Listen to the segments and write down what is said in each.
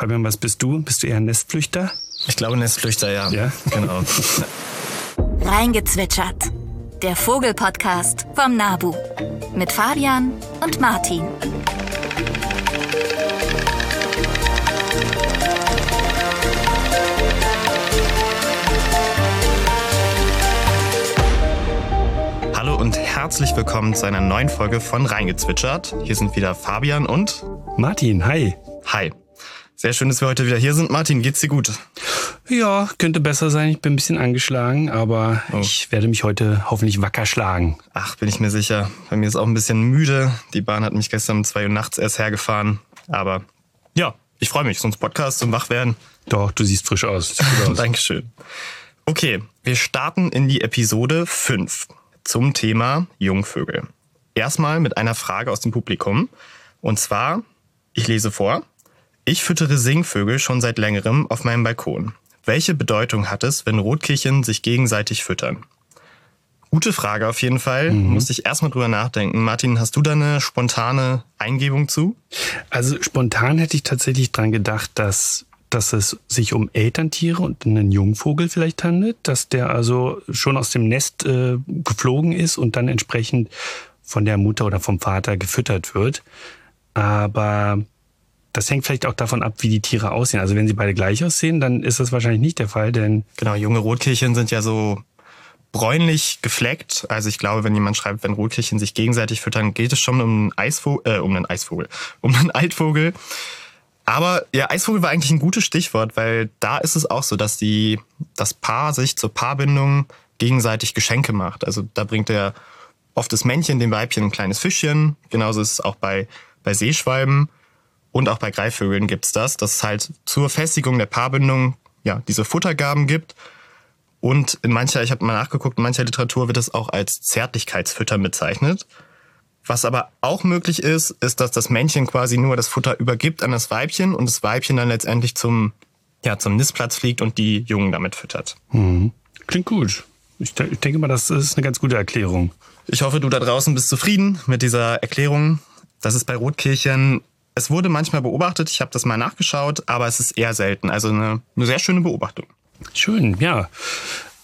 Fabian, was bist du? Bist du eher ein Nestflüchter? Ich glaube Nestflüchter, ja. Ja? Genau. Reingezwitschert. Der Vogelpodcast vom Nabu. Mit Fabian und Martin. Hallo und herzlich willkommen zu einer neuen Folge von Reingezwitschert. Hier sind wieder Fabian und Martin, hi. Hi. Sehr schön, dass wir heute wieder hier sind. Martin, geht's dir gut? Ja, könnte besser sein. Ich bin ein bisschen angeschlagen, aber Oh. ich werde mich heute hoffentlich wacker schlagen. Ach, bin ich mir sicher. Bei mir ist auch ein bisschen müde. Die Bahn hat mich gestern um zwei Uhr nachts erst hergefahren. Aber ja, ich freue mich. Sonst Podcast zum Wachwerden. Doch, du siehst frisch aus. Sieht gut aus. Dankeschön. Okay, wir starten in die Episode 5 zum Thema Jungvögel. Erstmal mit einer Frage aus dem Publikum. Und zwar, ich lese vor, ich füttere Singvögel schon seit längerem auf meinem Balkon. Welche Bedeutung hat es, wenn Rotkehlchen sich gegenseitig füttern? Gute Frage auf jeden Fall. Muss ich erstmal drüber nachdenken. Martin, hast du da eine spontane Eingebung zu? Also spontan hätte ich tatsächlich dran gedacht, dass, dass es sich um Elterntiere und einen Jungvogel vielleicht handelt, dass der also schon aus dem Nest äh, geflogen ist und dann entsprechend von der Mutter oder vom Vater gefüttert wird. Aber das hängt vielleicht auch davon ab, wie die Tiere aussehen. Also wenn sie beide gleich aussehen, dann ist das wahrscheinlich nicht der Fall, denn Genau, junge Rotkehlchen sind ja so bräunlich gefleckt. Also ich glaube, wenn jemand schreibt, wenn Rotkehlchen sich gegenseitig füttern, geht es schon um einen Eisvogel, äh, um einen Eisvogel, um einen Altvogel. Aber ja, Eisvogel war eigentlich ein gutes Stichwort, weil da ist es auch so, dass die, das Paar sich zur Paarbindung gegenseitig Geschenke macht. Also da bringt der oft das Männchen dem Weibchen ein kleines Fischchen. Genauso ist es auch bei, bei Seeschwalben und auch bei Greifvögeln gibt's das, dass es halt zur Festigung der Paarbindung ja diese Futtergaben gibt. Und in mancher, ich habe mal nachgeguckt, in mancher Literatur wird es auch als Zärtlichkeitsfüttern bezeichnet. Was aber auch möglich ist, ist, dass das Männchen quasi nur das Futter übergibt an das Weibchen und das Weibchen dann letztendlich zum, ja, zum Nistplatz fliegt und die Jungen damit füttert. hm, klingt gut. Ich, de- ich denke mal, das ist eine ganz gute Erklärung. Ich hoffe, du da draußen bist zufrieden mit dieser Erklärung. Das ist bei Rotkehlchen. Es wurde manchmal beobachtet, ich habe das mal nachgeschaut, aber es ist eher selten. Also eine, eine sehr schöne Beobachtung. Schön, ja.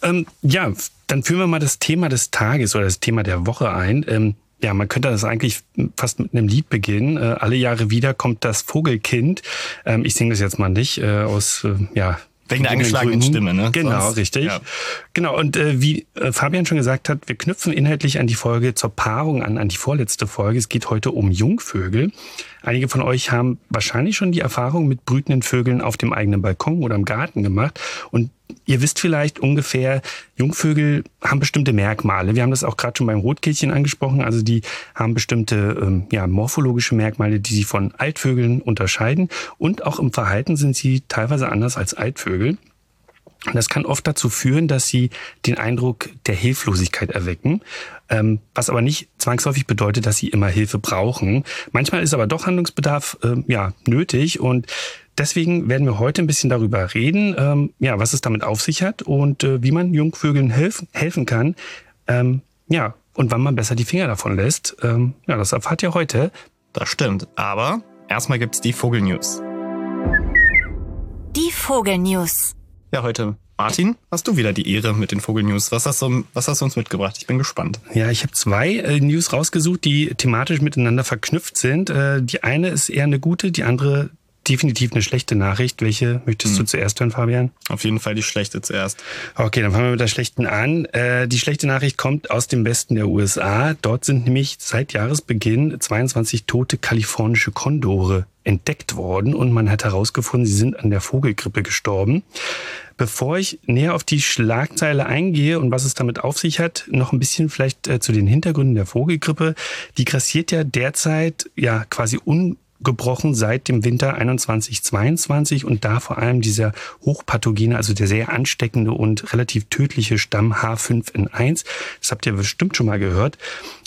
Ähm, ja, dann führen wir mal das Thema des Tages oder das Thema der Woche ein. Ähm, ja, man könnte das eigentlich fast mit einem Lied beginnen. Äh, alle Jahre wieder kommt das Vogelkind. Ähm, ich singe das jetzt mal nicht äh, aus, äh, ja. Wegen der angeschlagenen. Stimme, ne? Genau, Sonst- richtig. ja. Genau, und äh, wie äh, Fabian schon gesagt hat, wir knüpfen inhaltlich an die Folge zur Paarung an, an die vorletzte Folge. Es geht heute um Jungvögel. Einige von euch haben wahrscheinlich schon die Erfahrung mit brütenden Vögeln auf dem eigenen Balkon oder im Garten gemacht. Und ihr wisst vielleicht ungefähr, Jungvögel haben bestimmte Merkmale. Wir haben das auch gerade schon beim Rotkehlchen angesprochen. Also die haben bestimmte ähm, ja, morphologische Merkmale, die sie von Altvögeln unterscheiden. Und auch im Verhalten sind sie teilweise anders als Altvögel. Und das kann oft dazu führen, dass sie den Eindruck der Hilflosigkeit erwecken, ähm, was aber nicht zwangsläufig bedeutet, dass sie immer Hilfe brauchen. Manchmal ist aber doch Handlungsbedarf ähm, ja nötig und deswegen werden wir heute ein bisschen darüber reden, ähm, ja, was es damit auf sich hat und äh, wie man Jungvögeln helfen, helfen kann. Ähm, ja, und wann man besser die Finger davon lässt. Ähm, ja, das erfahrt ihr heute. Das stimmt. Aber erstmal gibt's die Vogelnews. Die Vogelnews. Ja, heute, Martin, hast du wieder die Ehre mit den Vogelnews. Was hast du, was hast du uns mitgebracht? Ich bin gespannt. Ja, ich habe zwei äh, News rausgesucht, die thematisch miteinander verknüpft sind. Äh, die eine ist eher eine gute, die andere definitiv eine schlechte Nachricht. Welche möchtest du zuerst hören, Fabian? Auf jeden Fall die schlechte zuerst. Okay, dann fangen wir mit der schlechten an. Äh, die schlechte Nachricht kommt aus dem Westen der USA. Dort sind nämlich seit Jahresbeginn 22 tote kalifornische Kondore entdeckt worden und man hat herausgefunden, sie sind an der Vogelgrippe gestorben. Bevor ich näher auf die Schlagzeile eingehe und was es damit auf sich hat, noch ein bisschen vielleicht äh, zu den Hintergründen der Vogelgrippe. Die grassiert ja derzeit ja quasi un gebrochen seit dem Winter 21-22 und da vor allem dieser hochpathogene, also der sehr ansteckende und relativ tödliche Stamm H5N1. Das habt ihr bestimmt schon mal gehört.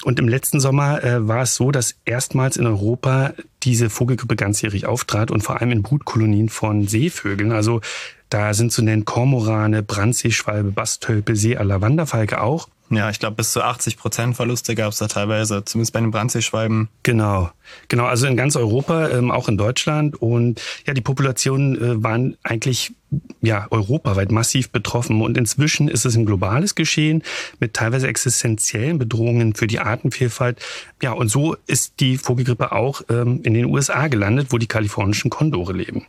Und im letzten Sommer äh, war es so, dass erstmals in Europa diese Vogelgrippe ganzjährig auftrat und vor allem in Brutkolonien von Seevögeln. Also da sind zu nennen Kormorane, Brandseeschwalbe, Bastölpe, Seealler, Wanderfalke auch. Ja, ich glaube, bis zu 80 Prozent Verluste gab es da teilweise, zumindest bei den Brandseeschwalben. Genau, genau, also in ganz Europa, ähm, auch in Deutschland. Und ja, die Populationen äh, waren eigentlich ja, europaweit massiv betroffen. Und inzwischen ist es ein globales Geschehen mit teilweise existenziellen Bedrohungen für die Artenvielfalt. Ja, und so ist die Vogelgrippe auch ähm, in den USA gelandet, wo die kalifornischen Kondore leben.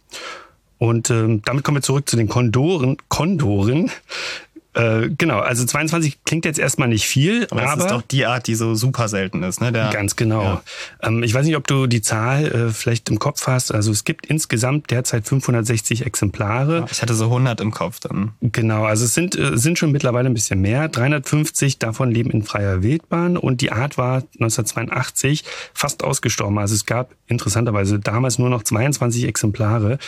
Und ähm, damit kommen wir zurück zu den Kondoren. Kondoren. Äh, genau, also 22 klingt jetzt erstmal nicht viel, aber, aber es ist doch die Art, die so super selten ist, ne? Der, ganz genau. Ja. Ähm, ich weiß nicht, ob du die Zahl äh, vielleicht im Kopf hast. Also es gibt insgesamt derzeit 560 Exemplare. Ich hatte so 100 im Kopf dann. Genau, also es sind, äh, sind schon mittlerweile ein bisschen mehr. 350 davon leben in freier Wildbahn und die Art war 1982 fast ausgestorben. Also es gab interessanterweise damals nur noch 22 Exemplare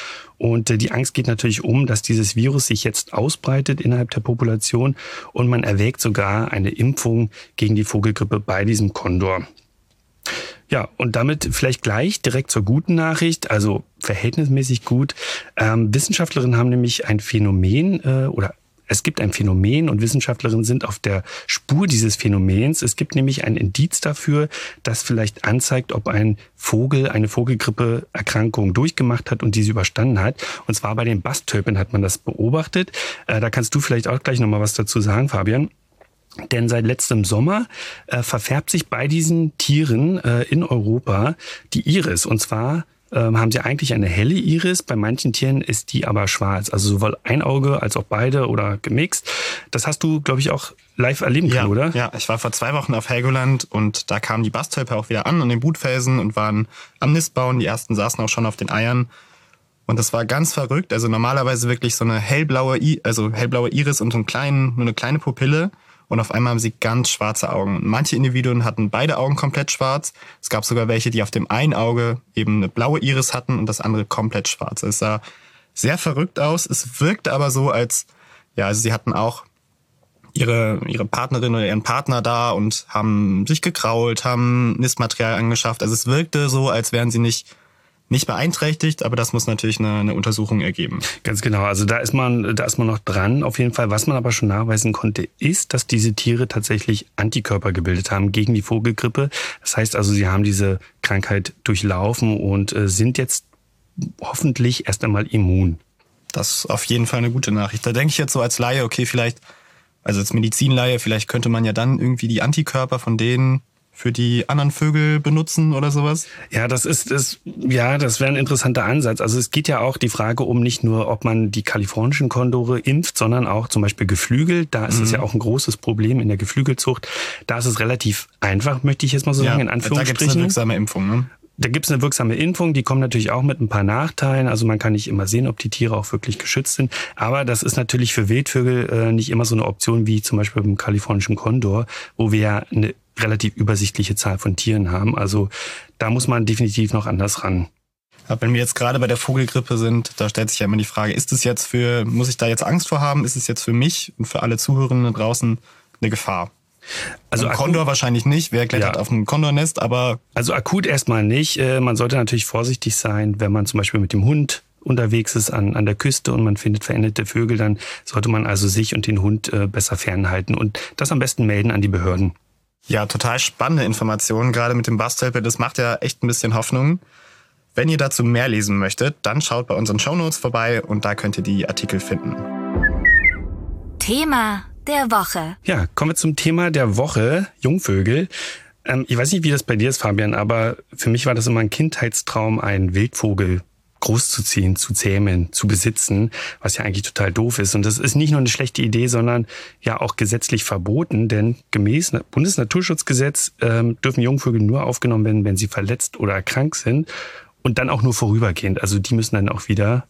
und äh, die Angst geht natürlich um, dass dieses Virus sich jetzt ausbreitet innerhalb der Population und man erwägt sogar eine Impfung gegen die Vogelgrippe bei diesem Kondor. Ja, und damit vielleicht gleich direkt zur guten Nachricht, also verhältnismäßig gut. Ähm, Wissenschaftlerinnen haben nämlich ein Phänomen äh, oder es gibt ein Phänomen und Wissenschaftlerinnen sind auf der Spur dieses Phänomens. Es gibt nämlich ein Indiz dafür, das vielleicht anzeigt, ob ein Vogel eine Vogelgrippeerkrankung durchgemacht hat und diese überstanden hat. Und zwar bei den Bastölpen hat man das beobachtet. Äh, da kannst du vielleicht auch gleich nochmal was dazu sagen, Fabian. Denn seit letztem Sommer äh, verfärbt sich bei diesen Tieren äh, in Europa die Iris. Und zwar ähm, haben sie eigentlich eine helle Iris. Bei manchen Tieren ist die aber schwarz. Also sowohl ein Auge als auch beide oder gemixt. Das hast du, glaube ich, auch live erleben können, ja, oder? Ja, ich war vor zwei Wochen auf Helgoland und da kamen die Bastölpe auch wieder an an den Brutfelsen und waren am Nist bauen. Die ersten saßen auch schon auf den Eiern. Und das war ganz verrückt. Also normalerweise wirklich so eine hellblaue, I also hellblaue Iris und so einen kleinen, nur eine kleine Pupille und auf einmal haben sie ganz schwarze Augen. Manche Individuen hatten beide Augen komplett schwarz. Es gab sogar welche, die auf dem einen Auge eben eine blaue Iris hatten und das andere komplett schwarz. Es sah sehr verrückt aus. Es wirkte aber so, als, ja, also sie hatten auch ihre, ihre Partnerin oder ihren Partner da und haben sich gekrault, haben Nistmaterial angeschafft. Also es wirkte so, als wären sie nicht nicht beeinträchtigt, aber das muss natürlich eine, eine, Untersuchung ergeben. Ganz genau. Also da ist man, da ist man noch dran. Auf jeden Fall. Was man aber schon nachweisen konnte, ist, dass diese Tiere tatsächlich Antikörper gebildet haben gegen die Vogelgrippe. Das heißt also, sie haben diese Krankheit durchlaufen und äh, sind jetzt hoffentlich erst einmal immun. Das ist auf jeden Fall eine gute Nachricht. Da denke ich jetzt so als Laie, okay, vielleicht, also als Medizinlaie, vielleicht könnte man ja dann irgendwie die Antikörper von denen für die anderen Vögel benutzen oder sowas? Ja, das ist das, ja, das wäre ein interessanter Ansatz. Also es geht ja auch die Frage um nicht nur, ob man die kalifornischen Kondore impft, sondern auch zum Beispiel Geflügel. Da ist mhm. es ja auch ein großes Problem in der Geflügelzucht. Da ist es relativ einfach, möchte ich jetzt mal so ja, sagen, in Anführungsstrichen. Da gibt es eine wirksame Impfung, ne? Da gibt es eine wirksame Impfung, die kommt natürlich auch mit ein paar Nachteilen. Also man kann nicht immer sehen, ob die Tiere auch wirklich geschützt sind. Aber das ist natürlich für Wildvögel äh, nicht immer so eine Option wie zum Beispiel beim kalifornischen Kondor, wo wir ja eine relativ übersichtliche Zahl von Tieren haben. Also da muss man definitiv noch anders ran. Wenn wir jetzt gerade bei der Vogelgrippe sind, da stellt sich ja immer die Frage, ist es jetzt für, muss ich da jetzt Angst vor haben? Ist es jetzt für mich und für alle Zuhörenden draußen eine Gefahr? Also Ein Kondor wahrscheinlich nicht. Wer klettert ja. auf ein Kondornest, aber. Also akut erstmal nicht. Äh, man sollte natürlich vorsichtig sein, wenn man zum Beispiel mit dem Hund unterwegs ist an, an der Küste und man findet veränderte Vögel, dann sollte man also sich und den Hund äh, besser fernhalten und das am besten melden an die Behörden. Ja, total spannende Informationen, gerade mit dem Bastelpe. Das macht ja echt ein bisschen Hoffnung. Wenn ihr dazu mehr lesen möchtet, dann schaut bei unseren Shownotes vorbei und da könnt ihr die Artikel finden. Thema der Woche. Ja, kommen wir zum Thema der Woche, Jungvögel. Ähm, ich weiß nicht, wie das bei dir ist, Fabian, aber für mich war das immer ein Kindheitstraum, ein Wildvogel großzuziehen, zu zähmen, zu besitzen, was ja eigentlich total doof ist. Und das ist nicht nur eine schlechte Idee, sondern ja auch gesetzlich verboten, denn gemäß Bundesnaturschutzgesetz ähm, dürfen Jungvögel nur aufgenommen werden, wenn sie verletzt oder krank sind und dann auch nur vorübergehend. Also die müssen dann auch wieder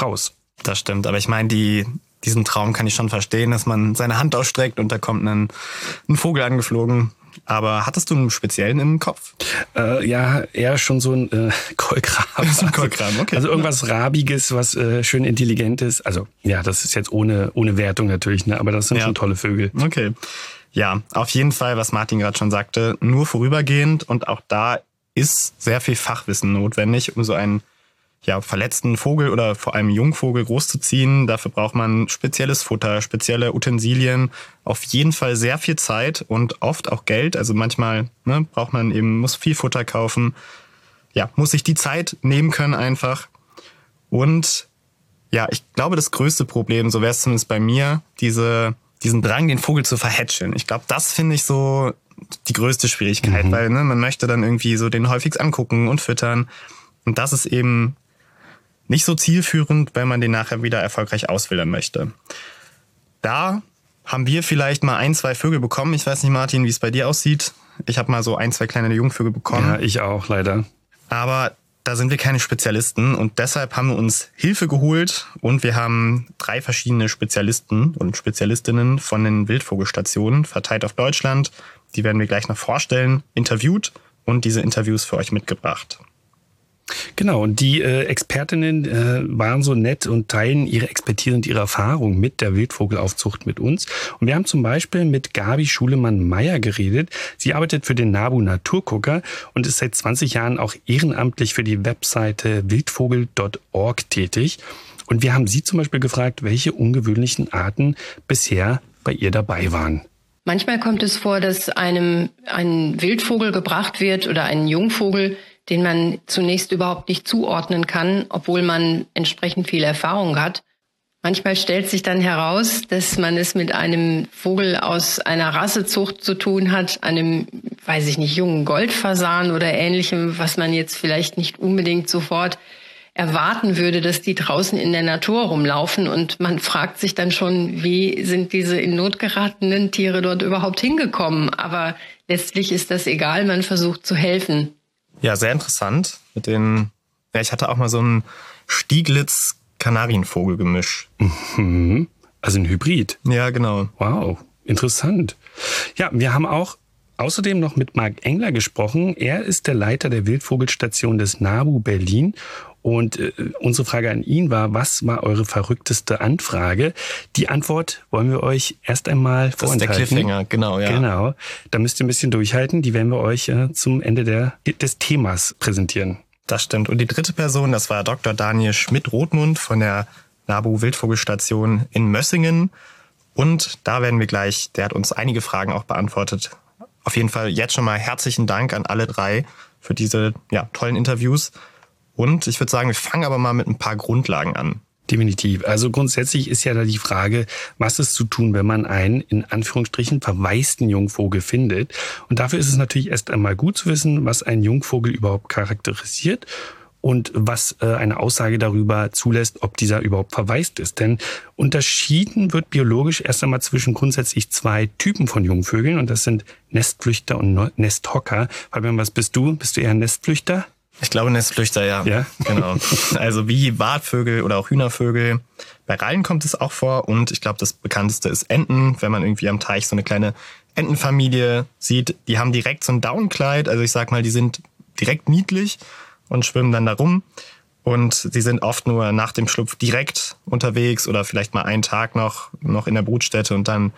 raus. Das stimmt, aber ich meine, die, diesen Traum kann ich schon verstehen, dass man seine Hand ausstreckt und da kommt ein, ein Vogel angeflogen. Aber hattest du einen speziellen im Kopf? Äh, ja, eher schon so ein äh, Kolkraben. so ein Kolkraben, okay. Also irgendwas Rabiges, was äh, schön intelligent ist. Also ja, das ist jetzt ohne, ohne Wertung natürlich, ne? aber das sind ja. schon tolle Vögel. Okay. Ja, auf jeden Fall, was Martin gerade schon sagte, nur vorübergehend und auch da ist sehr viel Fachwissen notwendig, um so einen ja, verletzten Vogel oder vor allem Jungvogel großzuziehen. Dafür braucht man spezielles Futter, spezielle Utensilien, auf jeden Fall sehr viel Zeit und oft auch Geld. Also manchmal ne, braucht man eben, muss viel Futter kaufen. Ja, muss sich die Zeit nehmen können einfach. Und ja, ich glaube, das größte Problem, so wäre es zumindest bei mir, diese, diesen Drang, den Vogel zu verhätscheln. Ich glaube, das finde ich so die größte Schwierigkeit, mhm. weil ne, man möchte dann irgendwie so den häufigst angucken und füttern. Und das ist eben nicht so zielführend, wenn man den nachher wieder erfolgreich auswildern möchte. Da haben wir vielleicht mal ein, zwei Vögel bekommen. Ich weiß nicht, Martin, wie es bei dir aussieht. Ich habe mal so ein, zwei kleine Jungvögel bekommen. Ja, ich auch, leider. Aber da sind wir keine Spezialisten und deshalb haben wir uns Hilfe geholt und wir haben drei verschiedene Spezialisten und Spezialistinnen von den Wildvogelstationen verteilt auf Deutschland. Die werden wir gleich noch vorstellen, interviewt und diese Interviews für euch mitgebracht. Genau, und die äh, Expertinnen äh, waren so nett und teilen ihre Expertise und ihre Erfahrung mit der Wildvogelaufzucht mit uns. Und wir haben zum Beispiel mit Gabi Schulemann-Meyer geredet. Sie arbeitet für den NABU Naturgucker und ist seit 20 Jahren auch ehrenamtlich für die Webseite wildvogel.org tätig. Und wir haben sie zum Beispiel gefragt, welche ungewöhnlichen Arten bisher bei ihr dabei waren. Manchmal kommt es vor, dass einem ein Wildvogel gebracht wird oder ein Jungvogel, den man zunächst überhaupt nicht zuordnen kann, obwohl man entsprechend viel Erfahrung hat. Manchmal stellt sich dann heraus, dass man es mit einem Vogel aus einer Rassezucht zu tun hat, einem, weiß ich nicht, jungen Goldfasan oder ähnlichem, was man jetzt vielleicht nicht unbedingt sofort erwarten würde, dass die draußen in der Natur rumlaufen. Und man fragt sich dann schon, wie sind diese in Not geratenen Tiere dort überhaupt hingekommen? Aber letztlich ist das egal, man versucht zu helfen. Ja, sehr interessant. Mit den, ja, ich hatte auch mal so ein Stieglitz-Kanarienvogel-Gemisch. Mhm. Also ein Hybrid. Ja, genau. Wow, interessant. Ja, wir haben auch außerdem noch mit Marc Engler gesprochen. Er ist der Leiter der Wildvogelstation des NABU Berlin und äh, unsere Frage an ihn war, was war eure verrückteste Anfrage? Die Antwort wollen wir euch erst einmal vorenthalten. Das ist der Cliffhanger, genau, ja. Genau. Da müsst ihr ein bisschen durchhalten. Die werden wir euch äh, zum Ende der, des Themas präsentieren. Das stimmt. Und die dritte Person, das war Dr. Daniel Schmidt-Rothmund von der NABU Wildvogelstation in Mössingen. Und da werden wir gleich, der hat uns einige Fragen auch beantwortet. Auf jeden Fall jetzt schon mal herzlichen Dank an alle drei für diese ja, tollen Interviews. Und ich würde sagen, wir fangen aber mal mit ein paar Grundlagen an. Definitiv. Also grundsätzlich ist ja da die Frage, was ist zu tun, wenn man einen in Anführungsstrichen verwaisten Jungvogel findet. Und dafür ist es natürlich erst einmal gut zu wissen, was ein Jungvogel überhaupt charakterisiert und was äh, eine Aussage darüber zulässt, ob dieser überhaupt verwaist ist. Denn unterschieden wird biologisch erst einmal zwischen grundsätzlich zwei Typen von Jungvögeln und das sind Nestflüchter und Nesthocker. Fabian, was bist du? Bist du eher ein Nestflüchter? Ich glaube Nestflüchter, ja. Ja. Genau. Also wie Wartvögel oder auch Hühnervögel. Bei Rallen kommt es auch vor und ich glaube, das bekannteste ist Enten. Wenn man irgendwie am Teich so eine kleine Entenfamilie sieht, die haben direkt so ein Downkleid. Also ich sag mal, die sind direkt niedlich und schwimmen dann da rum. Und sie sind oft nur nach dem Schlupf direkt unterwegs oder vielleicht mal einen Tag noch, noch in der Brutstätte und dann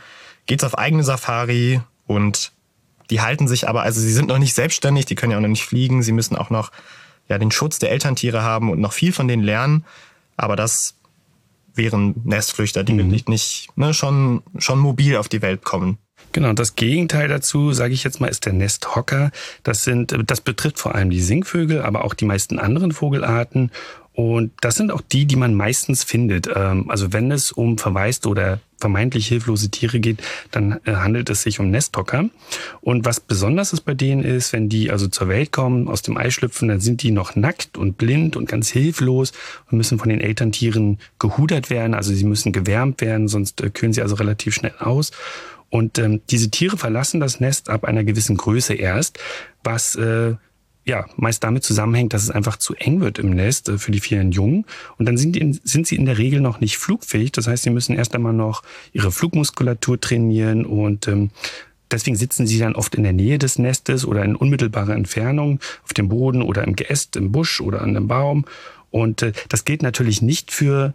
geht's auf eigene Safari und die halten sich aber, also sie sind noch nicht selbstständig, die können ja auch noch nicht fliegen, sie müssen auch noch ja, den Schutz der Elterntiere haben und noch viel von denen lernen. Aber das wären Nestflüchter, die mhm. nicht, nicht ne, schon, schon mobil auf die Welt kommen. Genau, das Gegenteil dazu, sage ich jetzt mal, ist der Nesthocker. Das sind, das betrifft vor allem die Singvögel, aber auch die meisten anderen Vogelarten. Und das sind auch die, die man meistens findet. Ähm, also wenn es um verwaiste oder vermeintlich hilflose Tiere geht, dann äh, handelt es sich um Nesthocker. Und was besonders ist bei denen ist, wenn die also zur Welt kommen, aus dem Ei schlüpfen, dann sind die noch nackt und blind und ganz hilflos und müssen von den Elterntieren gehudert werden. Also sie müssen gewärmt werden, sonst äh, kühlen sie also relativ schnell aus. Und ähm, diese Tiere verlassen das Nest ab einer gewissen Größe erst, was äh, ja, meist damit zusammenhängt, dass es einfach zu eng wird im Nest äh, für die vielen Jungen. Und dann sind, die, sind sie in der Regel noch nicht flugfähig. Das heißt, sie müssen erst einmal noch ihre Flugmuskulatur trainieren und ähm, Deswegen sitzen sie dann oft in der Nähe des Nestes oder in unmittelbarer Entfernung auf dem Boden oder im Geäst, im Busch oder an einem Baum. Und äh, das gilt natürlich nicht für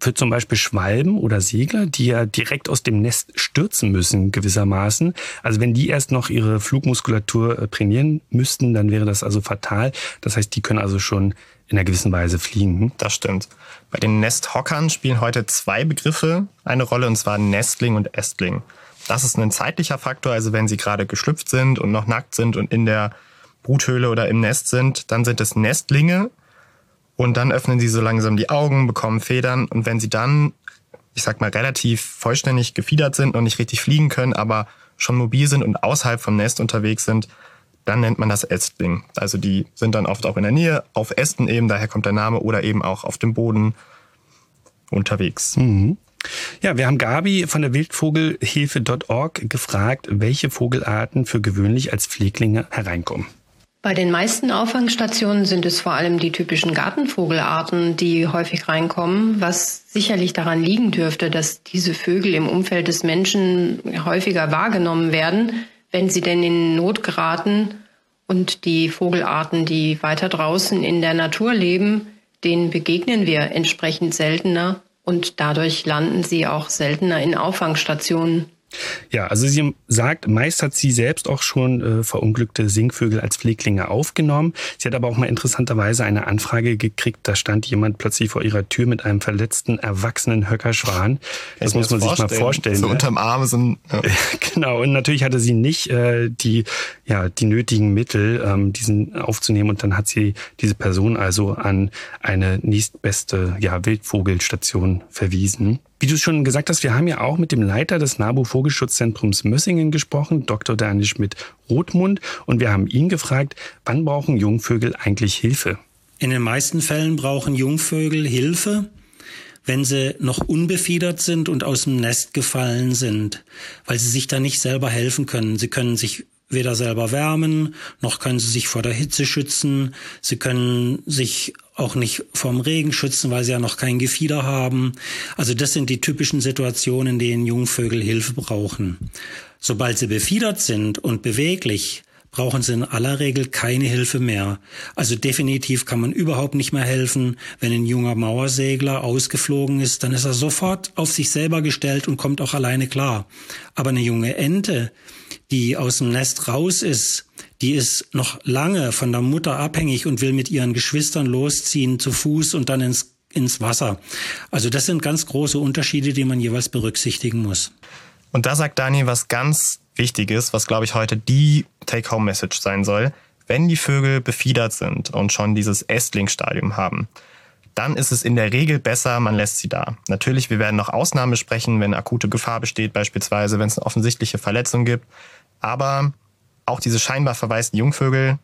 für zum Beispiel Schwalben oder Segler, die ja direkt aus dem Nest stürzen müssen gewissermaßen. Also wenn die erst noch ihre Flugmuskulatur äh, trainieren müssten, dann wäre das also fatal. Das heißt, die können also schon in einer gewissen Weise fliegen. Das stimmt. Bei den Nesthockern spielen heute zwei Begriffe eine Rolle, und zwar Nestling und Ästling. Das ist ein zeitlicher Faktor, also wenn sie gerade geschlüpft sind und noch nackt sind und in der Bruthöhle oder im Nest sind, dann sind es Nestlinge und dann öffnen sie so langsam die Augen, bekommen Federn und wenn sie dann, ich sag mal, relativ vollständig gefiedert sind und nicht richtig fliegen können, aber schon mobil sind und außerhalb vom Nest unterwegs sind, dann nennt man das Ästling. Also die sind dann oft auch in der Nähe, auf Ästen eben, daher kommt der Name, oder eben auch auf dem Boden unterwegs. Mhm. Ja, wir haben Gabi von der Wildvogelhilfe.org gefragt, welche Vogelarten für gewöhnlich als Pfleglinge hereinkommen. Bei den meisten Auffangstationen sind es vor allem die typischen Gartenvogelarten, die häufig reinkommen, was sicherlich daran liegen dürfte, dass diese Vögel im Umfeld des Menschen häufiger wahrgenommen werden, wenn sie denn in Not geraten. Und die Vogelarten, die weiter draußen in der Natur leben, denen begegnen wir entsprechend seltener und dadurch landen sie auch seltener in Auffangstationen. Ja, also sie sagt, meist hat sie selbst auch schon äh, verunglückte Singvögel als Pfleglinge aufgenommen. Sie hat aber auch mal interessanterweise eine Anfrage gekriegt, da stand jemand plötzlich vor ihrer Tür mit einem verletzten, erwachsenen Höckerschwan. Das muss man sich mal vorstellen. So ne? unterm Arm sind. Ja. genau, und natürlich hatte sie nicht äh, die, ja, die nötigen Mittel, ähm, diesen aufzunehmen. Und dann hat sie diese Person also an eine nächstbeste ja, Wildvogelstation verwiesen. Wie du schon gesagt hast, wir haben ja auch mit dem Leiter des NABU Vogelschutzzentrums Mössingen gesprochen, Dr. Daniel Schmidt-Rothmund, und wir haben ihn gefragt, wann brauchen Jungvögel eigentlich Hilfe? In den meisten Fällen brauchen Jungvögel Hilfe, wenn sie noch unbefiedert sind und aus dem Nest gefallen sind, weil sie sich da nicht selber helfen können. Sie können sich weder selber wärmen, noch können sie sich vor der Hitze schützen. Sie können sich auch nicht vom Regen schützen, weil sie ja noch kein Gefieder haben. Also das sind die typischen Situationen, in denen Jungvögel Hilfe brauchen. Sobald sie befiedert sind und beweglich, brauchen sie in aller Regel keine Hilfe mehr. Also definitiv kann man überhaupt nicht mehr helfen. Wenn ein junger Mauersegler ausgeflogen ist, dann ist er sofort auf sich selber gestellt und kommt auch alleine klar. Aber eine junge Ente, die aus dem Nest raus ist, die ist noch lange von der Mutter abhängig und will mit ihren Geschwistern losziehen zu Fuß und dann ins, ins Wasser. Also das sind ganz große Unterschiede, die man jeweils berücksichtigen muss. Und da sagt Dani was ganz Wichtiges, was glaube ich heute die Take-Home-Message sein soll. Wenn die Vögel befiedert sind und schon dieses Ästlingsstadium haben, dann ist es in der Regel besser, man lässt sie da. Natürlich, wir werden noch Ausnahmen sprechen, wenn akute Gefahr besteht, beispielsweise wenn es eine offensichtliche Verletzung gibt. Aber auch diese scheinbar verwaisten Jungvögel,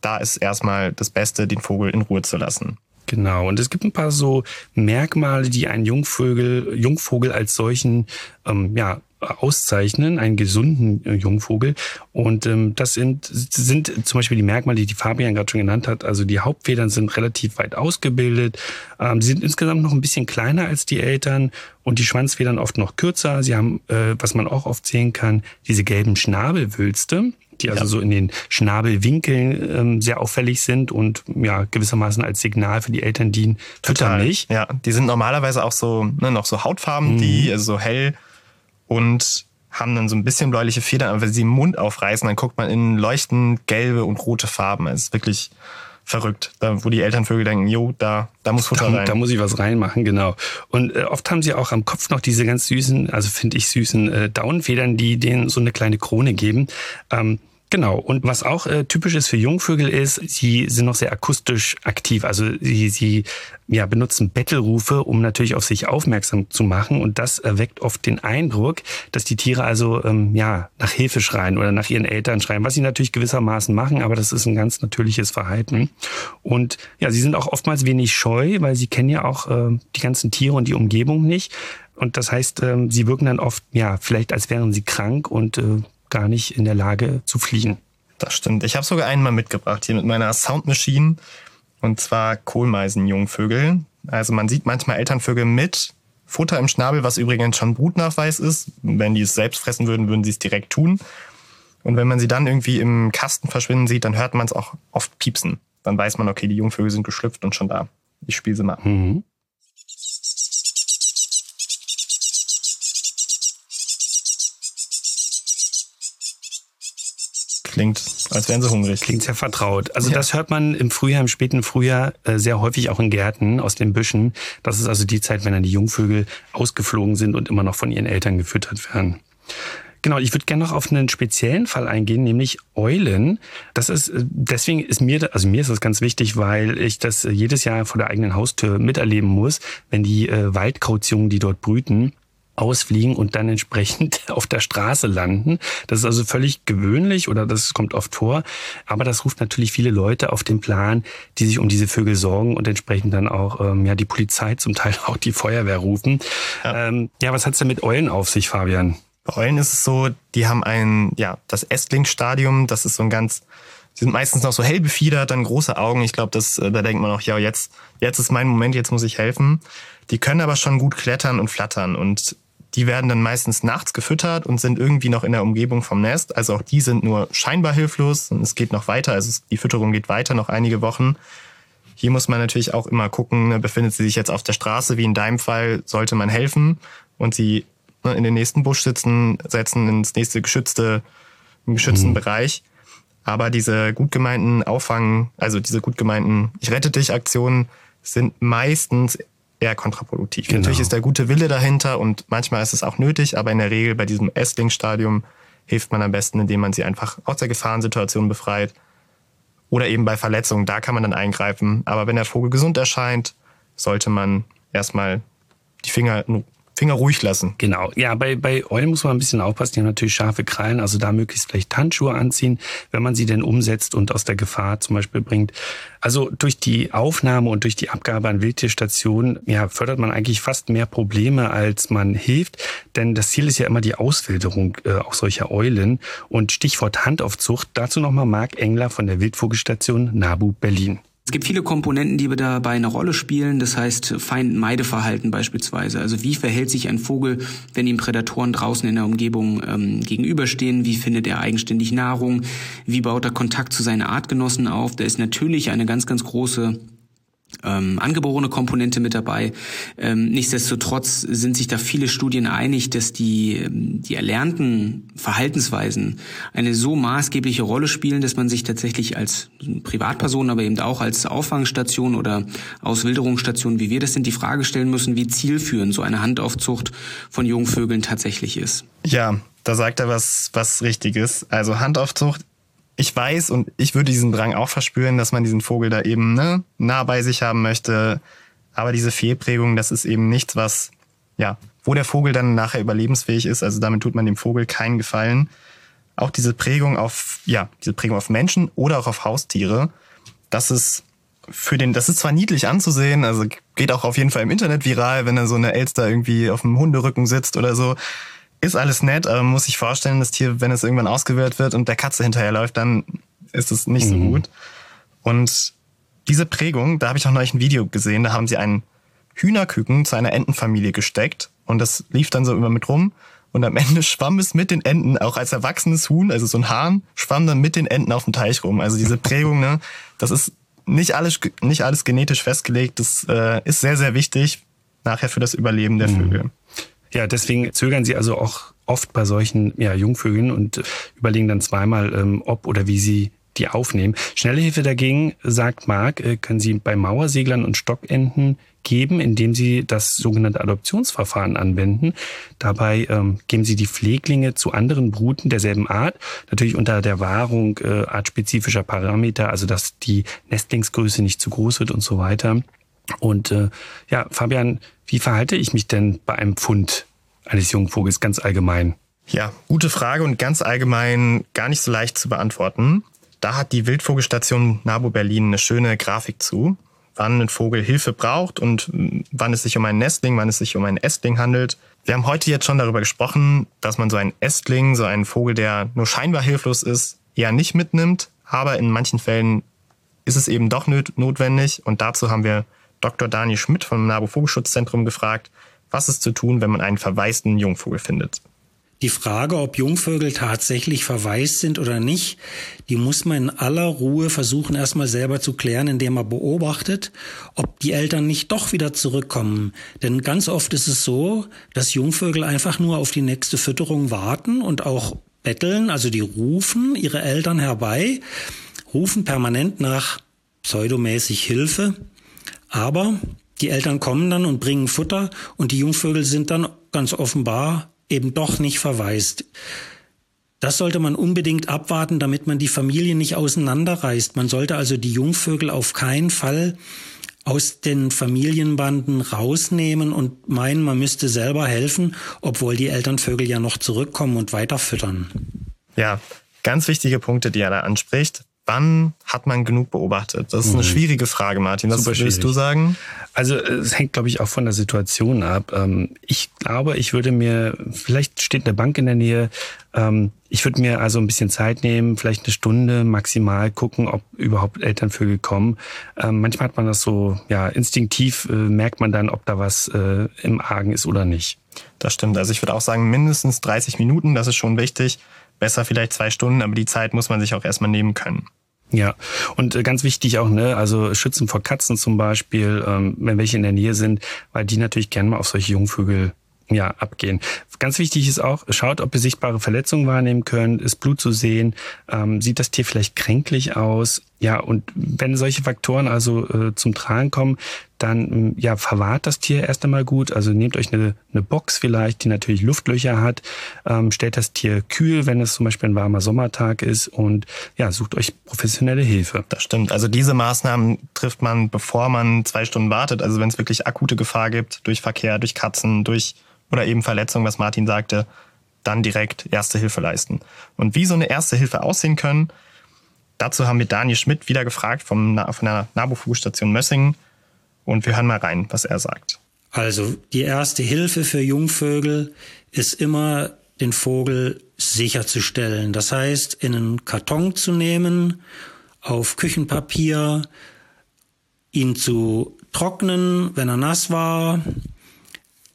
da ist erstmal das Beste, den Vogel in Ruhe zu lassen. Genau. Und es gibt ein paar so Merkmale, die einen Jungvögel, Jungvogel als solchen ähm, ja, auszeichnen, einen gesunden äh, Jungvogel. Und ähm, das sind, sind zum Beispiel die Merkmale, die die Fabian gerade schon genannt hat. Also die Hauptfedern sind relativ weit ausgebildet. Ähm, sie sind insgesamt noch ein bisschen kleiner als die Eltern und die Schwanzfedern oft noch kürzer. Sie haben, äh, was man auch oft sehen kann, diese gelben Schnabelwülste die also ja. so in den Schnabelwinkeln ähm, sehr auffällig sind und ja gewissermaßen als Signal für die Eltern dienen, füttern mich. Ja, die sind normalerweise auch so ne, noch so Hautfarben, mhm. die also so hell und haben dann so ein bisschen bläuliche Federn, aber wenn sie den Mund aufreißen, dann guckt man in leuchtend gelbe und rote Farben. Es ist wirklich verrückt, da, wo die Elternvögel denken, jo, da, da muss Futter da, rein. Da muss ich was reinmachen, genau. Und äh, oft haben sie auch am Kopf noch diese ganz süßen, also finde ich süßen äh, Daunenfedern, die denen so eine kleine Krone geben. Ähm, Genau. Und was auch äh, typisch ist für Jungvögel ist, sie sind noch sehr akustisch aktiv. Also sie, sie ja, benutzen Bettelrufe, um natürlich auf sich aufmerksam zu machen. Und das erweckt oft den Eindruck, dass die Tiere also ähm, ja nach Hilfe schreien oder nach ihren Eltern schreien, was sie natürlich gewissermaßen machen, aber das ist ein ganz natürliches Verhalten. Und ja, sie sind auch oftmals wenig scheu, weil sie kennen ja auch äh, die ganzen Tiere und die Umgebung nicht. Und das heißt, ähm, sie wirken dann oft, ja, vielleicht als wären sie krank und äh, gar nicht in der Lage zu fliegen. Das stimmt. Ich habe sogar einen mal mitgebracht hier mit meiner Soundmaschine und zwar Kohlmeisenjungvögel. Also man sieht manchmal Elternvögel mit Futter im Schnabel, was übrigens schon Brutnachweis ist. Wenn die es selbst fressen würden, würden sie es direkt tun. Und wenn man sie dann irgendwie im Kasten verschwinden sieht, dann hört man es auch oft piepsen. Dann weiß man, okay, die Jungvögel sind geschlüpft und schon da. Ich spiele sie mal. Mhm. Klingt, als wären sie hungrig. Klingt sehr vertraut. Also ja. das hört man im Frühjahr, im späten Frühjahr äh, sehr häufig auch in Gärten aus den Büschen. Das ist also die Zeit, wenn dann die Jungvögel ausgeflogen sind und immer noch von ihren Eltern gefüttert werden. Genau, ich würde gerne noch auf einen speziellen Fall eingehen, nämlich Eulen. Das ist, äh, deswegen ist mir, also mir ist das ganz wichtig, weil ich das jedes Jahr vor der eigenen Haustür miterleben muss, wenn die äh, Waldkrautsjungen, die dort brüten, ausfliegen und dann entsprechend auf der Straße landen. Das ist also völlig gewöhnlich oder das kommt oft vor. Aber das ruft natürlich viele Leute auf den Plan, die sich um diese Vögel sorgen und entsprechend dann auch ähm, ja die Polizei, zum Teil auch die Feuerwehr rufen. Ja, ähm, ja was hat's denn mit Eulen auf sich, Fabian? Bei Eulen ist es so, die haben ein, ja, das Ästlingsstadium, das ist so ein ganz, die sind meistens noch so hell befiedert, dann große Augen. Ich glaube, das, äh, da denkt man auch, ja, jetzt, jetzt ist mein Moment, jetzt muss ich helfen. Die können aber schon gut klettern und flattern und die werden dann meistens nachts gefüttert und sind irgendwie noch in der Umgebung vom Nest. Also auch die sind nur scheinbar hilflos und es geht noch weiter. Also die Fütterung geht weiter noch einige Wochen. Hier muss man natürlich auch immer gucken, ne, befindet sie sich jetzt auf der Straße, wie in deinem Fall, sollte man helfen und sie ne, in den nächsten Busch sitzen, setzen ins nächste geschützte, im geschützten mhm. Bereich. Aber diese gut gemeinten Auffangen, also diese gut gemeinten Ich rette dich Aktionen sind meistens eher kontraproduktiv. Genau. Natürlich ist der gute Wille dahinter und manchmal ist es auch nötig, aber in der Regel bei diesem Essling-Stadium hilft man am besten, indem man sie einfach aus der Gefahrensituation befreit. Oder eben bei Verletzungen, da kann man dann eingreifen. Aber wenn der Vogel gesund erscheint, sollte man erstmal die Finger Finger ruhig lassen. Genau. Ja, bei, bei Eulen muss man ein bisschen aufpassen. Die haben natürlich scharfe Krallen, also da möglichst vielleicht Handschuhe anziehen, wenn man sie denn umsetzt und aus der Gefahr zum Beispiel bringt. Also durch die Aufnahme und durch die Abgabe an Wildtierstationen, ja, fördert man eigentlich fast mehr Probleme, als man hilft. Denn das Ziel ist ja immer die Auswilderung äh, auch solcher Eulen. Und Stichwort Handaufzucht, dazu nochmal Marc Engler von der Wildvogelstation NABU Berlin. Es gibt viele Komponenten, die dabei eine Rolle spielen. Das heißt Feind-Meideverhalten beispielsweise. Also wie verhält sich ein Vogel, wenn ihm Prädatoren draußen in der Umgebung ähm, gegenüberstehen? Wie findet er eigenständig Nahrung? Wie baut er Kontakt zu seinen Artgenossen auf? Da ist natürlich eine ganz, ganz große ähm, angeborene Komponente mit dabei. Ähm, nichtsdestotrotz sind sich da viele Studien einig, dass die, ähm, die erlernten Verhaltensweisen eine so maßgebliche Rolle spielen, dass man sich tatsächlich als Privatperson, aber eben auch als Auffangstation oder Auswilderungsstation, wie wir das sind, die Frage stellen müssen, wie zielführend so eine Handaufzucht von Jungvögeln tatsächlich ist. Ja, da sagt er was, was Richtiges. Also Handaufzucht ich weiß und ich würde diesen Drang auch verspüren, dass man diesen Vogel da eben ne, nah bei sich haben möchte. Aber diese Fehlprägung, das ist eben nichts, was, ja, wo der Vogel dann nachher überlebensfähig ist. Also damit tut man dem Vogel keinen Gefallen. Auch diese Prägung auf, ja, diese Prägung auf Menschen oder auch auf Haustiere, das ist für den, das ist zwar niedlich anzusehen, also geht auch auf jeden Fall im Internet viral, wenn da so eine Elster irgendwie auf dem Hunderücken sitzt oder so ist alles nett, aber man muss sich vorstellen, das Tier, wenn es irgendwann ausgewählt wird und der Katze hinterherläuft, dann ist es nicht mhm. so gut. Und diese Prägung, da habe ich auch neulich ein Video gesehen, da haben sie einen Hühnerküken zu einer Entenfamilie gesteckt und das lief dann so immer mit rum und am Ende schwamm es mit den Enten, auch als erwachsenes Huhn, also so ein Hahn, schwamm dann mit den Enten auf dem Teich rum. Also diese Prägung, ne, das ist nicht alles, nicht alles genetisch festgelegt, das äh, ist sehr, sehr wichtig nachher für das Überleben der mhm. Vögel. Ja, deswegen zögern sie also auch oft bei solchen ja, Jungvögeln und überlegen dann zweimal, ähm, ob oder wie sie die aufnehmen. Schnelle Hilfe dagegen, sagt Marc, äh, können Sie bei Mauerseglern und Stockenten geben, indem Sie das sogenannte Adoptionsverfahren anwenden. Dabei ähm, geben Sie die Pfleglinge zu anderen Bruten derselben Art, natürlich unter der Wahrung äh, artspezifischer Parameter, also dass die Nestlingsgröße nicht zu groß wird und so weiter. Und äh, ja, Fabian, wie verhalte ich mich denn bei einem Fund eines Jungvogels ganz allgemein? Ja, gute Frage und ganz allgemein gar nicht so leicht zu beantworten. Da hat die Wildvogelstation NABU Berlin eine schöne Grafik zu, wann ein Vogel Hilfe braucht und wann es sich um einen Nestling, wann es sich um einen Ästling handelt. Wir haben heute jetzt schon darüber gesprochen, dass man so einen Ästling, so einen Vogel, der nur scheinbar hilflos ist, eher nicht mitnimmt. Aber in manchen Fällen ist es eben doch notwendig. Und dazu haben wir Dr. Daniel Schmidt vom NABU Vogelschutzzentrum gefragt, was ist zu tun, wenn man einen verwaisten Jungvogel findet. Die Frage, ob Jungvögel tatsächlich verwaist sind oder nicht, die muss man in aller Ruhe versuchen erstmal selber zu klären, indem man beobachtet, ob die Eltern nicht doch wieder zurückkommen. Denn ganz oft ist es so, dass Jungvögel einfach nur auf die nächste Fütterung warten und auch betteln, also die rufen ihre Eltern herbei, rufen permanent nach pseudomäßig Hilfe, aber die Eltern kommen dann und bringen Futter und die Jungvögel sind dann ganz offenbar eben doch nicht verwaist. Das sollte man unbedingt abwarten, damit man die Familie nicht auseinanderreißt. Man sollte also die Jungvögel auf keinen Fall aus den Familienbanden rausnehmen und meinen, man müsste selber helfen, obwohl die Elternvögel ja noch zurückkommen und weiter füttern. Ja, ganz wichtige Punkte, die er da anspricht. Wann hat man genug beobachtet? Das ist eine mhm. schwierige Frage, Martin. Was würdest du sagen? Also es hängt, glaube ich, auch von der Situation ab. Ähm, ich glaube, ich würde mir, vielleicht steht eine Bank in der Nähe, ähm, ich würde mir also ein bisschen Zeit nehmen, vielleicht eine Stunde maximal gucken, ob überhaupt Elternvögel kommen. Ähm, manchmal hat man das so, ja, instinktiv äh, merkt man dann, ob da was äh, im Argen ist oder nicht. Das stimmt. Also ich würde auch sagen, mindestens 30 Minuten, das ist schon wichtig. Besser vielleicht zwei Stunden, aber die Zeit muss man sich auch erstmal nehmen können. Ja, und äh, ganz wichtig auch, ne, also Schützen vor Katzen zum Beispiel, ähm, wenn welche in der Nähe sind, weil die natürlich gerne mal auf solche Jungvögel ja, abgehen. Ganz wichtig ist auch, schaut, ob ihr sichtbare Verletzungen wahrnehmen könnt, ist Blut zu sehen, ähm, sieht das Tier vielleicht kränklich aus. Ja, und wenn solche Faktoren also äh, zum Tragen kommen, dann ähm, ja, verwahrt das Tier erst einmal gut. Also nehmt euch eine, eine Box vielleicht, die natürlich Luftlöcher hat, ähm, stellt das Tier kühl, wenn es zum Beispiel ein warmer Sommertag ist und ja, sucht euch professionelle Hilfe. Das stimmt. Also diese Maßnahmen trifft man, bevor man zwei Stunden wartet. Also wenn es wirklich akute Gefahr gibt, durch Verkehr, durch Katzen, durch oder eben Verletzungen, was Martin sagte, dann direkt Erste Hilfe leisten. Und wie so eine Erste Hilfe aussehen können, dazu haben wir Daniel Schmidt wieder gefragt vom, von der NABU-Fugestation Mössingen und wir hören mal rein, was er sagt. Also die erste Hilfe für Jungvögel ist immer den Vogel sicherzustellen. Das heißt, in einen Karton zu nehmen, auf Küchenpapier, ihn zu trocknen, wenn er nass war,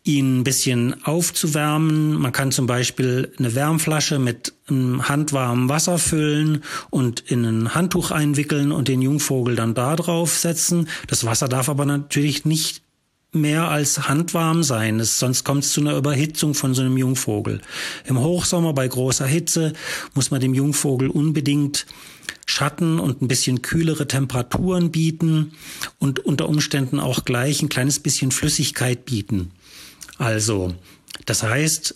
ihn ein bisschen aufzuwärmen. Man kann zum Beispiel eine Wärmflasche mit handwarmem Wasser füllen und in ein Handtuch einwickeln und den Jungvogel dann da drauf setzen. Das Wasser darf aber natürlich nicht mehr als handwarm sein, sonst kommt es zu einer Überhitzung von so einem Jungvogel. Im Hochsommer bei großer Hitze muss man dem Jungvogel unbedingt Schatten und ein bisschen kühlere Temperaturen bieten und unter Umständen auch gleich ein kleines bisschen Flüssigkeit bieten. Also, das heißt,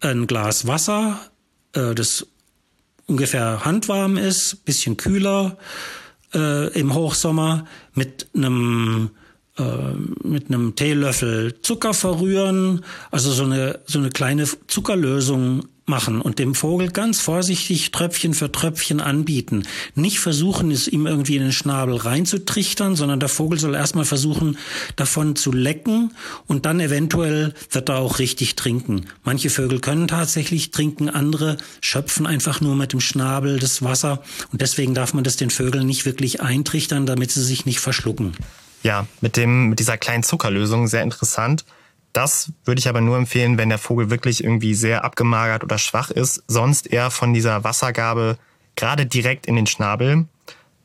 ein Glas Wasser, äh, das ungefähr handwarm ist, bisschen kühler äh, im Hochsommer, mit einem äh, mit einem Teelöffel Zucker verrühren, also so eine so eine kleine Zuckerlösung machen und dem Vogel ganz vorsichtig Tröpfchen für Tröpfchen anbieten. Nicht versuchen, es ihm irgendwie in den Schnabel reinzutrichtern, sondern der Vogel soll erstmal versuchen, davon zu lecken und dann eventuell wird er auch richtig trinken. Manche Vögel können tatsächlich trinken, andere schöpfen einfach nur mit dem Schnabel das Wasser und deswegen darf man das den Vögeln nicht wirklich eintrichtern, damit sie sich nicht verschlucken. Ja, mit dem, mit dieser kleinen Zuckerlösung sehr interessant. Das würde ich aber nur empfehlen, wenn der Vogel wirklich irgendwie sehr abgemagert oder schwach ist. Sonst eher von dieser Wassergabe gerade direkt in den Schnabel.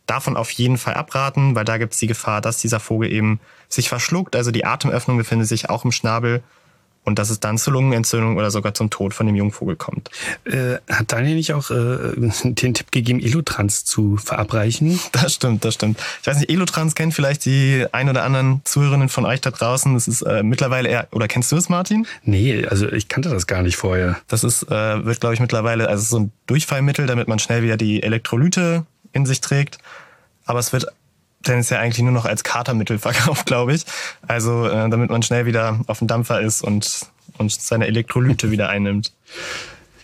Davon auf jeden Fall abraten, weil da gibt es die Gefahr, dass dieser Vogel eben sich verschluckt. Also die Atemöffnung befindet sich auch im Schnabel und dass es dann zu Lungenentzündung oder sogar zum Tod von dem Jungvogel kommt. Äh, hat Daniel nicht auch äh, den Tipp gegeben, Elotrans zu verabreichen? Das stimmt, das stimmt. Ich weiß nicht, Elotrans kennt vielleicht die ein oder anderen Zuhörerinnen von euch da draußen. Das ist äh, mittlerweile eher, oder kennst du es, Martin? Nee, also ich kannte das gar nicht vorher. Das ist, äh, wird glaube ich mittlerweile, also so ein Durchfallmittel, damit man schnell wieder die Elektrolyte in sich trägt. Aber es wird denn ist ja eigentlich nur noch als Katermittel verkauft, glaube ich. Also äh, damit man schnell wieder auf dem Dampfer ist und, und seine Elektrolyte wieder einnimmt.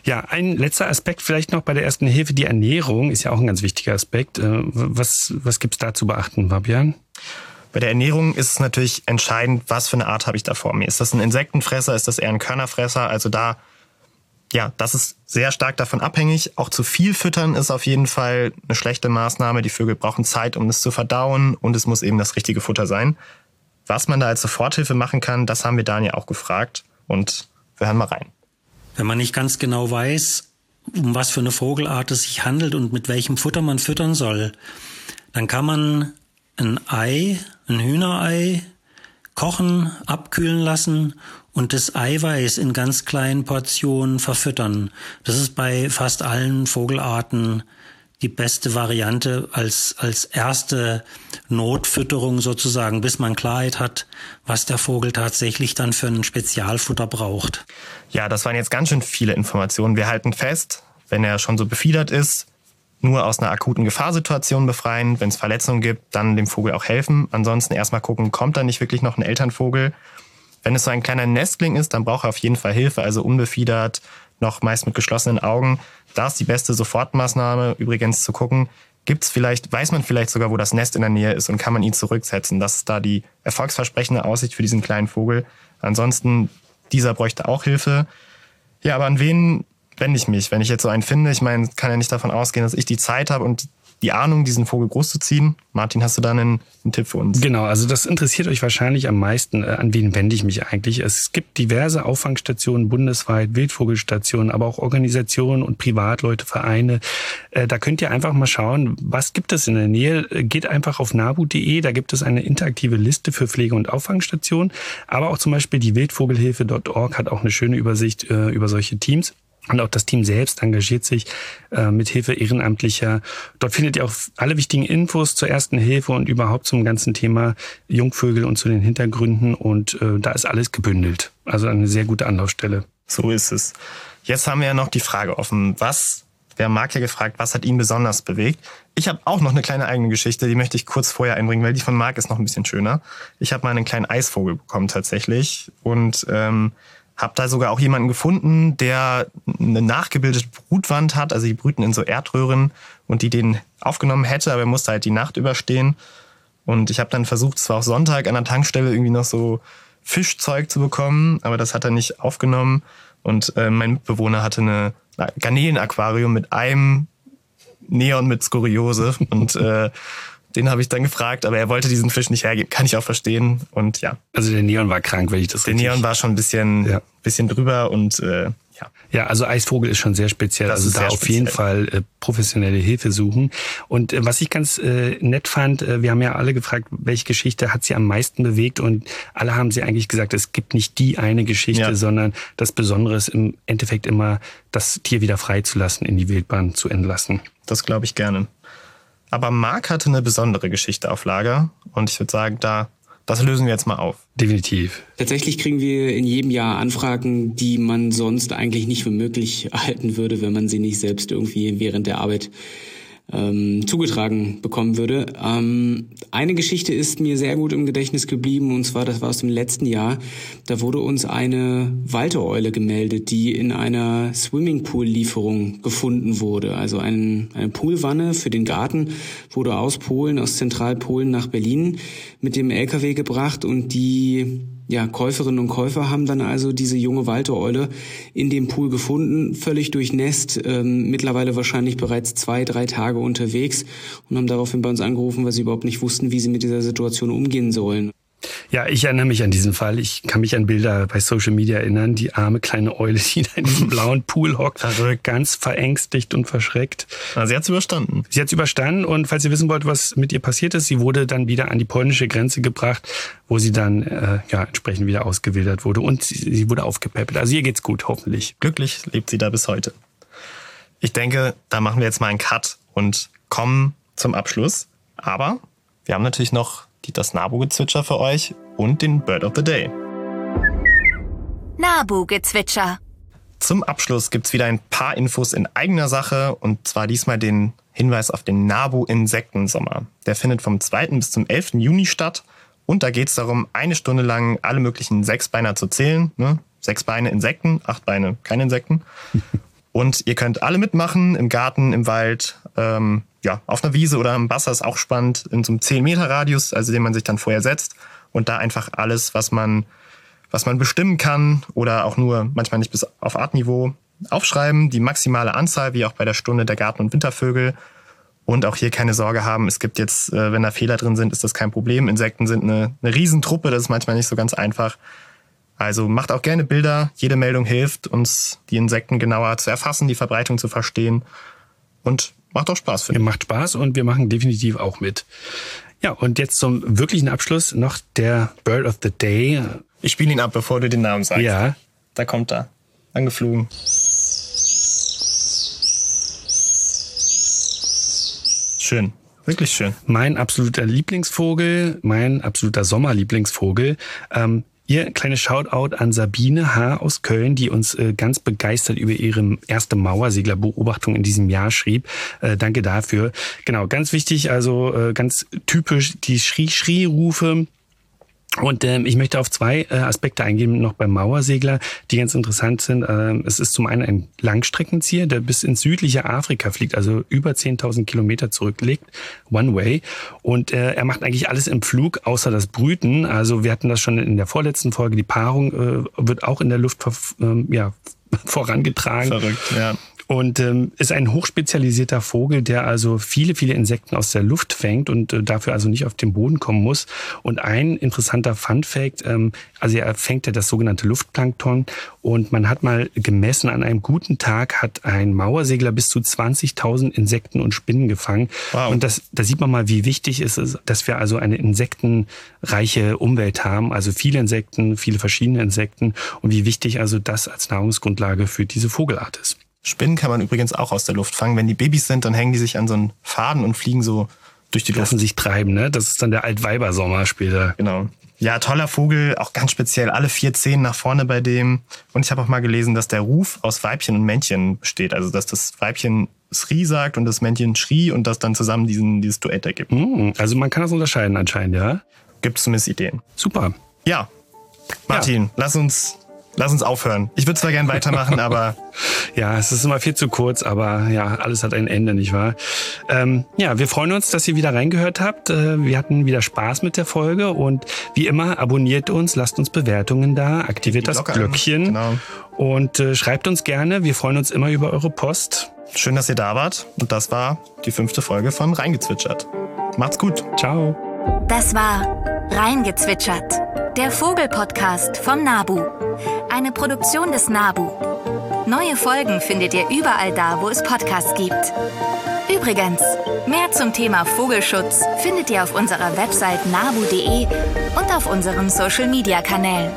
Ja, ein letzter Aspekt vielleicht noch bei der ersten Hilfe. Die Ernährung ist ja auch ein ganz wichtiger Aspekt. Äh, was, was gibt's da zu beachten, Fabian? Bei der Ernährung ist es natürlich entscheidend, was für eine Art habe ich da vor mir. Ist das ein Insektenfresser? Ist das eher ein Körnerfresser? Also da ja, das ist sehr stark davon abhängig. Auch zu viel füttern ist auf jeden Fall eine schlechte Maßnahme. Die Vögel brauchen Zeit, um es zu verdauen und es muss eben das richtige Futter sein. Was man da als Soforthilfe machen kann, das haben wir Daniel auch gefragt und wir hören mal rein. Wenn man nicht ganz genau weiß, um was für eine Vogelart es sich handelt und mit welchem Futter man füttern soll, dann kann man ein Ei, ein Hühnerei, kochen, abkühlen lassen und das Eiweiß in ganz kleinen Portionen verfüttern. Das ist bei fast allen Vogelarten die beste Variante als, als erste Notfütterung sozusagen, bis man Klarheit hat, was der Vogel tatsächlich dann für ein Spezialfutter braucht. Ja, das waren jetzt ganz schön viele Informationen. Wir halten fest, wenn er schon so befiedert ist, nur aus einer akuten Gefahrsituation befreien. Wenn es Verletzungen gibt, dann dem Vogel auch helfen. Ansonsten erstmal gucken, kommt da nicht wirklich noch ein Elternvogel? Wenn es so ein kleiner Nestling ist, dann braucht er auf jeden Fall Hilfe, also unbefiedert, noch meist mit geschlossenen Augen. Da ist die beste Sofortmaßnahme übrigens zu gucken, gibt's vielleicht, weiß man vielleicht sogar, wo das Nest in der Nähe ist und kann man ihn zurücksetzen. Das ist da die erfolgsversprechende Aussicht für diesen kleinen Vogel. Ansonsten, dieser bräuchte auch Hilfe. Ja, aber an wen wende ich mich, wenn ich jetzt so einen finde? Ich meine, kann ja nicht davon ausgehen, dass ich die Zeit habe und die Ahnung, diesen Vogel großzuziehen. Martin, hast du da einen, einen, Tipp für uns? Genau, also das interessiert euch wahrscheinlich am meisten. Äh, an wen wende ich mich eigentlich? Es gibt diverse Auffangstationen bundesweit, Wildvogelstationen, aber auch Organisationen und Privatleute, Vereine. Äh, da könnt ihr einfach mal schauen, was gibt es in der Nähe. Geht einfach auf nabu.de, da gibt es eine interaktive Liste für Pflege- und Auffangstationen. Aber auch zum Beispiel die Wildvogelhilfe.org hat auch eine schöne Übersicht äh, über solche Teams. Und auch das Team selbst engagiert sich äh, mit Hilfe Ehrenamtlicher. Dort findet ihr auch alle wichtigen Infos zur ersten Hilfe und überhaupt zum ganzen Thema Jungvögel und zu den Hintergründen. Und äh, da ist alles gebündelt. Also eine sehr gute Anlaufstelle. So ist es. Jetzt haben wir ja noch die Frage offen. Was, wer mag ja gefragt, was hat ihn besonders bewegt? Ich habe auch noch eine kleine eigene Geschichte, die möchte ich kurz vorher einbringen, weil die von Marc ist noch ein bisschen schöner. Ich habe mal einen kleinen Eisvogel bekommen tatsächlich. Und ähm, hab da sogar auch jemanden gefunden, der eine nachgebildete Brutwand hat. Also die brüten in so Erdröhren und die den aufgenommen hätte, aber er musste halt die Nacht überstehen. Und ich habe dann versucht, zwar auch Sonntag an der Tankstelle irgendwie noch so Fischzeug zu bekommen, aber das hat er nicht aufgenommen. Und äh, mein Mitbewohner hatte eine Garnelenaquarium mit einem Neon mit Skuriose. Und äh, den habe ich dann gefragt, aber er wollte diesen Fisch nicht hergeben. Kann ich auch verstehen. Und ja. Also der Neon war krank, wenn ich das Der. Neon war schon ein bisschen, ja. bisschen drüber und äh, ja. Ja, also Eisvogel ist schon sehr speziell. Das also da auf speziell. jeden Fall äh, professionelle Hilfe suchen. Und äh, was ich ganz äh, nett fand, äh, wir haben ja alle gefragt, welche Geschichte hat sie am meisten bewegt und alle haben sie eigentlich gesagt, es gibt nicht die eine Geschichte, ja. sondern das Besondere ist im Endeffekt immer, das Tier wieder freizulassen, in die Wildbahn zu entlassen. Das glaube ich gerne. Aber Marc hatte eine besondere Geschichte auf Lager und ich würde sagen, da das lösen wir jetzt mal auf. Definitiv. Tatsächlich kriegen wir in jedem Jahr Anfragen, die man sonst eigentlich nicht für möglich halten würde, wenn man sie nicht selbst irgendwie während der Arbeit ähm, zugetragen bekommen würde. Ähm, eine Geschichte ist mir sehr gut im Gedächtnis geblieben und zwar, das war aus dem letzten Jahr. Da wurde uns eine Waltereule gemeldet, die in einer Swimmingpool-Lieferung gefunden wurde. Also ein, eine Poolwanne für den Garten wurde aus Polen, aus Zentralpolen nach Berlin mit dem LKW gebracht und die ja, Käuferinnen und Käufer haben dann also diese junge Waltereule in dem Pool gefunden, völlig durchnässt, ähm, mittlerweile wahrscheinlich bereits zwei, drei Tage unterwegs und haben daraufhin bei uns angerufen, weil sie überhaupt nicht wussten, wie sie mit dieser Situation umgehen sollen. Ja, ich erinnere mich an diesen Fall. Ich kann mich an Bilder bei Social Media erinnern. Die arme kleine Eule, die da in diesem blauen Pool hockt, Verrückt. ganz verängstigt und verschreckt. Na, sie hat's überstanden. Sie hat's überstanden und falls ihr wissen wollt, was mit ihr passiert ist, sie wurde dann wieder an die polnische Grenze gebracht, wo sie dann äh, ja entsprechend wieder ausgewildert wurde und sie, sie wurde aufgepäppelt. Also ihr geht's gut, hoffentlich. Glücklich lebt sie da bis heute. Ich denke, da machen wir jetzt mal einen Cut und kommen zum Abschluss. Aber wir haben natürlich noch die, das Nabu-Gezwitscher für euch und den Bird of the Day. Nabu-Gezwitscher. Zum Abschluss gibt's wieder ein paar Infos in eigener Sache und zwar diesmal den Hinweis auf den Nabu-Insektensommer. Der findet vom 2. bis zum 11. Juni statt und da geht's darum, eine Stunde lang alle möglichen Sechsbeiner zu zählen. Ne? Sechs Beine Insekten, acht Beine keine Insekten. Und ihr könnt alle mitmachen, im Garten, im Wald, ähm, ja, auf einer Wiese oder am Wasser ist auch spannend, in so einem 10 Meter Radius, also den man sich dann vorher setzt und da einfach alles, was man, was man bestimmen kann oder auch nur manchmal nicht bis auf Artniveau aufschreiben, die maximale Anzahl, wie auch bei der Stunde der Garten- und Wintervögel. Und auch hier keine Sorge haben, es gibt jetzt, äh, wenn da Fehler drin sind, ist das kein Problem. Insekten sind eine, eine Riesentruppe, das ist manchmal nicht so ganz einfach. Also macht auch gerne Bilder, jede Meldung hilft, uns die Insekten genauer zu erfassen, die Verbreitung zu verstehen. Und macht auch Spaß, finde ich. Macht Spaß und wir machen definitiv auch mit. Ja, und jetzt zum wirklichen Abschluss noch der Bird of the Day. Ich spiele ihn ab, bevor du den Namen sagst. Ja. Da kommt er. Angeflogen. Schön. Wirklich schön. Mein absoluter Lieblingsvogel, mein absoluter Sommerlieblingsvogel. Ähm, hier kleine Shoutout an Sabine H. aus Köln, die uns äh, ganz begeistert über ihre erste Mauerseglerbeobachtung in diesem Jahr schrieb. Äh, danke dafür. Genau, ganz wichtig, also äh, ganz typisch die Schrie-Schrie-Rufe und ähm, ich möchte auf zwei äh, Aspekte eingehen, noch beim Mauersegler, die ganz interessant sind. Ähm, es ist zum einen ein Langstreckenzieher, der bis ins südliche Afrika fliegt, also über 10.000 Kilometer zurücklegt, One Way. Und äh, er macht eigentlich alles im Flug, außer das Brüten. Also wir hatten das schon in der vorletzten Folge. Die Paarung äh, wird auch in der Luft äh, ja, vorangetragen. Verrückt, ja und ähm, ist ein hochspezialisierter Vogel, der also viele, viele Insekten aus der Luft fängt und äh, dafür also nicht auf den Boden kommen muss. Und ein interessanter Fun Fact, ähm, also er fängt ja das sogenannte Luftplankton und man hat mal gemessen, an einem guten Tag hat ein Mauersegler bis zu 20.000 Insekten und Spinnen gefangen. Wow. Und das, da sieht man mal, wie wichtig es ist, dass wir also eine insektenreiche Umwelt haben, also viele Insekten, viele verschiedene Insekten und wie wichtig also das als Nahrungsgrundlage für diese Vogelart ist. Spinnen kann man übrigens auch aus der Luft fangen. Wenn die Babys sind, dann hängen die sich an so einen Faden und fliegen so durch die Luft. Lassen sich treiben, ne? Das ist dann der Altweibersommer später. Genau. Ja, toller Vogel, auch ganz speziell. Alle vier Zehen nach vorne bei dem. Und ich habe auch mal gelesen, dass der Ruf aus Weibchen und Männchen besteht. Also, dass das Weibchen Sri sagt und das Männchen Schri und das dann zusammen diesen, dieses Duett ergibt. Hm, also, man kann das unterscheiden anscheinend, ja? Gibt es zumindest Ideen. Super. Ja. Martin, ja. lass uns Lass uns aufhören. Ich würde zwar gern weitermachen, aber. ja, es ist immer viel zu kurz, aber ja, alles hat ein Ende, nicht wahr? Ähm, ja, wir freuen uns, dass ihr wieder reingehört habt. Äh, wir hatten wieder Spaß mit der Folge und wie immer, abonniert uns, lasst uns Bewertungen da, aktiviert das Glöckchen genau. und äh, schreibt uns gerne. Wir freuen uns immer über eure Post. Schön, dass ihr da wart. Und das war die fünfte Folge von Reingezwitschert. Macht's gut. Ciao. Das war Reingezwitschert, der Vogelpodcast vom Nabu. Eine Produktion des Nabu. Neue Folgen findet ihr überall da, wo es Podcasts gibt. Übrigens, mehr zum Thema Vogelschutz findet ihr auf unserer Website nabu.de und auf unseren Social-Media-Kanälen.